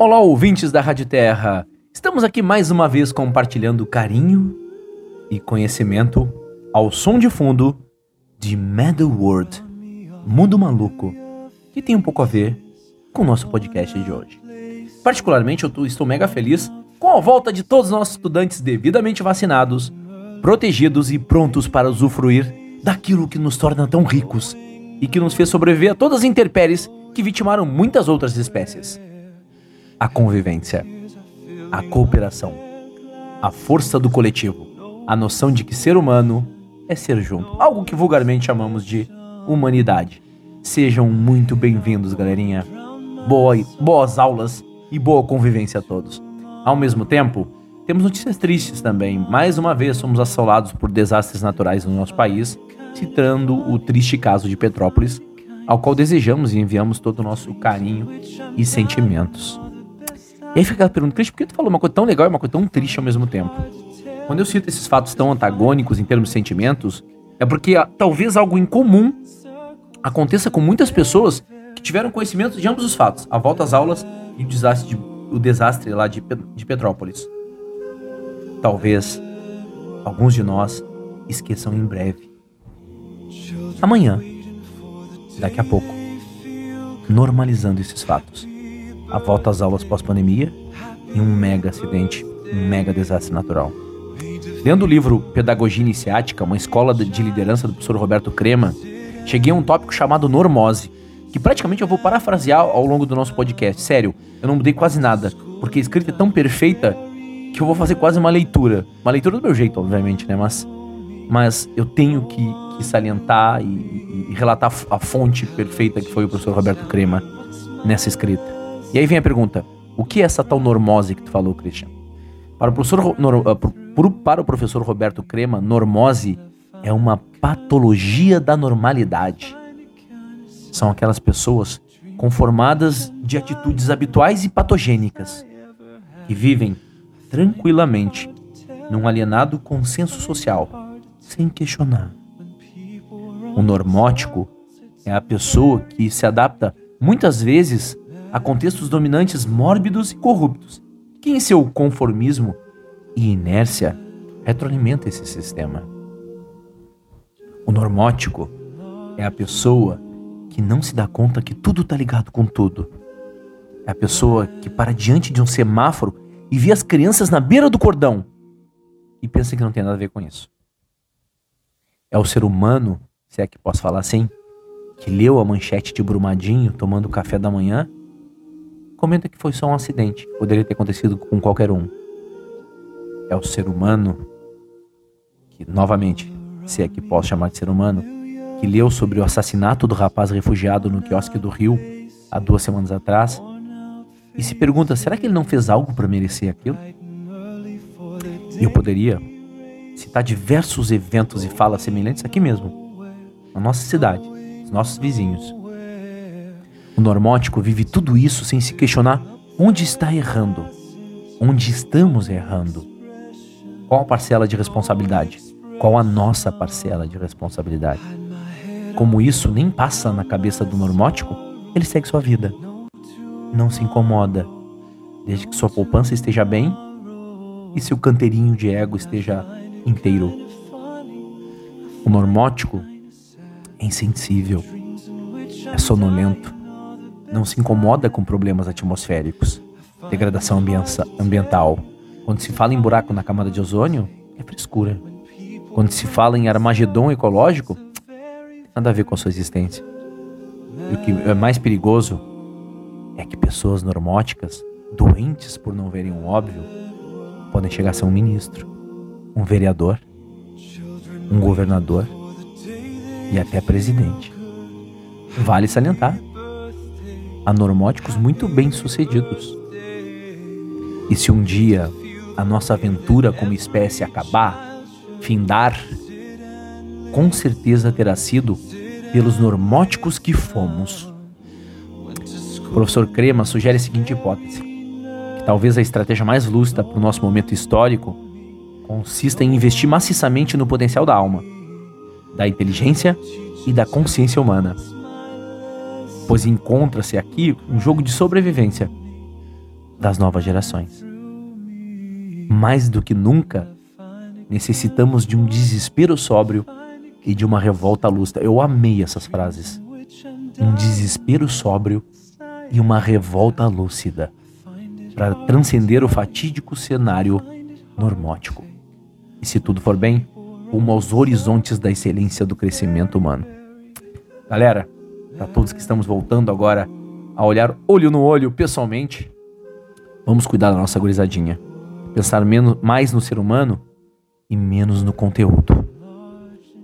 Olá, ouvintes da Rádio Terra. Estamos aqui mais uma vez compartilhando carinho e conhecimento ao som de fundo de Mad World, Mundo Maluco, que tem um pouco a ver com o nosso podcast de hoje. Particularmente, eu estou mega feliz com a volta de todos os nossos estudantes devidamente vacinados, protegidos e prontos para usufruir daquilo que nos torna tão ricos e que nos fez sobreviver a todas as intempéries que vitimaram muitas outras espécies. A convivência, a cooperação, a força do coletivo, a noção de que ser humano é ser junto, algo que vulgarmente chamamos de humanidade. Sejam muito bem-vindos, galerinha. Boa, boas aulas e boa convivência a todos. Ao mesmo tempo, temos notícias tristes também. Mais uma vez somos assolados por desastres naturais no nosso país, citando o triste caso de Petrópolis, ao qual desejamos e enviamos todo o nosso carinho e sentimentos. E aí fica a pergunta, Cristian, por que tu falou uma coisa tão legal e uma coisa tão triste ao mesmo tempo? Quando eu cito esses fatos tão antagônicos em termos de sentimentos, é porque ah, talvez algo incomum aconteça com muitas pessoas que tiveram conhecimento de ambos os fatos, a volta às aulas e o desastre, de, o desastre lá de, de Petrópolis. Talvez alguns de nós esqueçam em breve. Amanhã, daqui a pouco, normalizando esses fatos a volta às aulas pós-pandemia e um mega acidente, um mega desastre natural. Lendo o livro Pedagogia Iniciática, uma escola de liderança do professor Roberto Crema, cheguei a um tópico chamado normose, que praticamente eu vou parafrasear ao longo do nosso podcast. Sério, eu não mudei quase nada, porque a escrita é tão perfeita que eu vou fazer quase uma leitura. Uma leitura do meu jeito, obviamente, né? Mas, mas eu tenho que, que salientar e, e relatar a fonte perfeita que foi o professor Roberto Crema nessa escrita. E aí vem a pergunta: o que é essa tal normose que tu falou, Christian? Para o professor, ah, para o professor Roberto Crema, normose é uma patologia da normalidade. São aquelas pessoas conformadas de atitudes habituais e patogênicas, que vivem tranquilamente num alienado consenso social, sem questionar. O normótico é a pessoa que se adapta muitas vezes a contextos dominantes mórbidos e corruptos, que em seu conformismo e inércia retroalimenta esse sistema. O normótico é a pessoa que não se dá conta que tudo está ligado com tudo. É a pessoa que para diante de um semáforo e vê as crianças na beira do cordão e pensa que não tem nada a ver com isso. É o ser humano, se é que posso falar assim, que leu a manchete de Brumadinho tomando café da manhã comenta que foi só um acidente, poderia ter acontecido com qualquer um. É o ser humano que, novamente, se é que posso chamar de ser humano, que leu sobre o assassinato do rapaz refugiado no quiosque do Rio há duas semanas atrás e se pergunta: será que ele não fez algo para merecer aquilo? Eu poderia citar diversos eventos e falas semelhantes aqui mesmo, na nossa cidade, os nossos vizinhos. O normótico vive tudo isso sem se questionar onde está errando, onde estamos errando. Qual a parcela de responsabilidade? Qual a nossa parcela de responsabilidade? Como isso nem passa na cabeça do normótico, ele segue sua vida. Não se incomoda, desde que sua poupança esteja bem e seu canteirinho de ego esteja inteiro. O normótico é insensível, é sonolento, não se incomoda com problemas atmosféricos, degradação ambiental. Quando se fala em buraco na camada de ozônio, é frescura. Quando se fala em armagedon ecológico, nada a ver com a sua existência. E o que é mais perigoso é que pessoas normóticas, doentes por não verem o óbvio, podem chegar a ser um ministro, um vereador, um governador e até presidente. Vale salientar a normóticos muito bem sucedidos. E se um dia a nossa aventura como espécie acabar, findar, com certeza terá sido pelos normóticos que fomos. O professor Crema sugere a seguinte hipótese: que talvez a estratégia mais lúcida para o nosso momento histórico consista em investir maciçamente no potencial da alma, da inteligência e da consciência humana pois encontra-se aqui um jogo de sobrevivência. das novas gerações. Mais do que nunca, necessitamos de um desespero sóbrio e de uma revolta lúcida. Eu amei essas frases. Um desespero sóbrio e uma revolta lúcida para transcender o fatídico cenário normótico. E se tudo for bem, rumo aos horizontes da excelência do crescimento humano. Galera, para todos que estamos voltando agora a olhar olho no olho pessoalmente, vamos cuidar da nossa gurizadinha. Pensar menos, mais no ser humano e menos no conteúdo.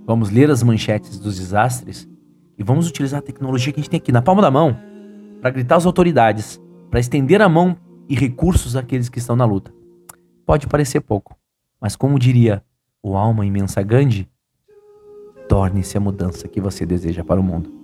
Vamos ler as manchetes dos desastres e vamos utilizar a tecnologia que a gente tem aqui na palma da mão para gritar às autoridades, para estender a mão e recursos àqueles que estão na luta. Pode parecer pouco, mas como diria o alma imensa Gandhi, torne-se a mudança que você deseja para o mundo.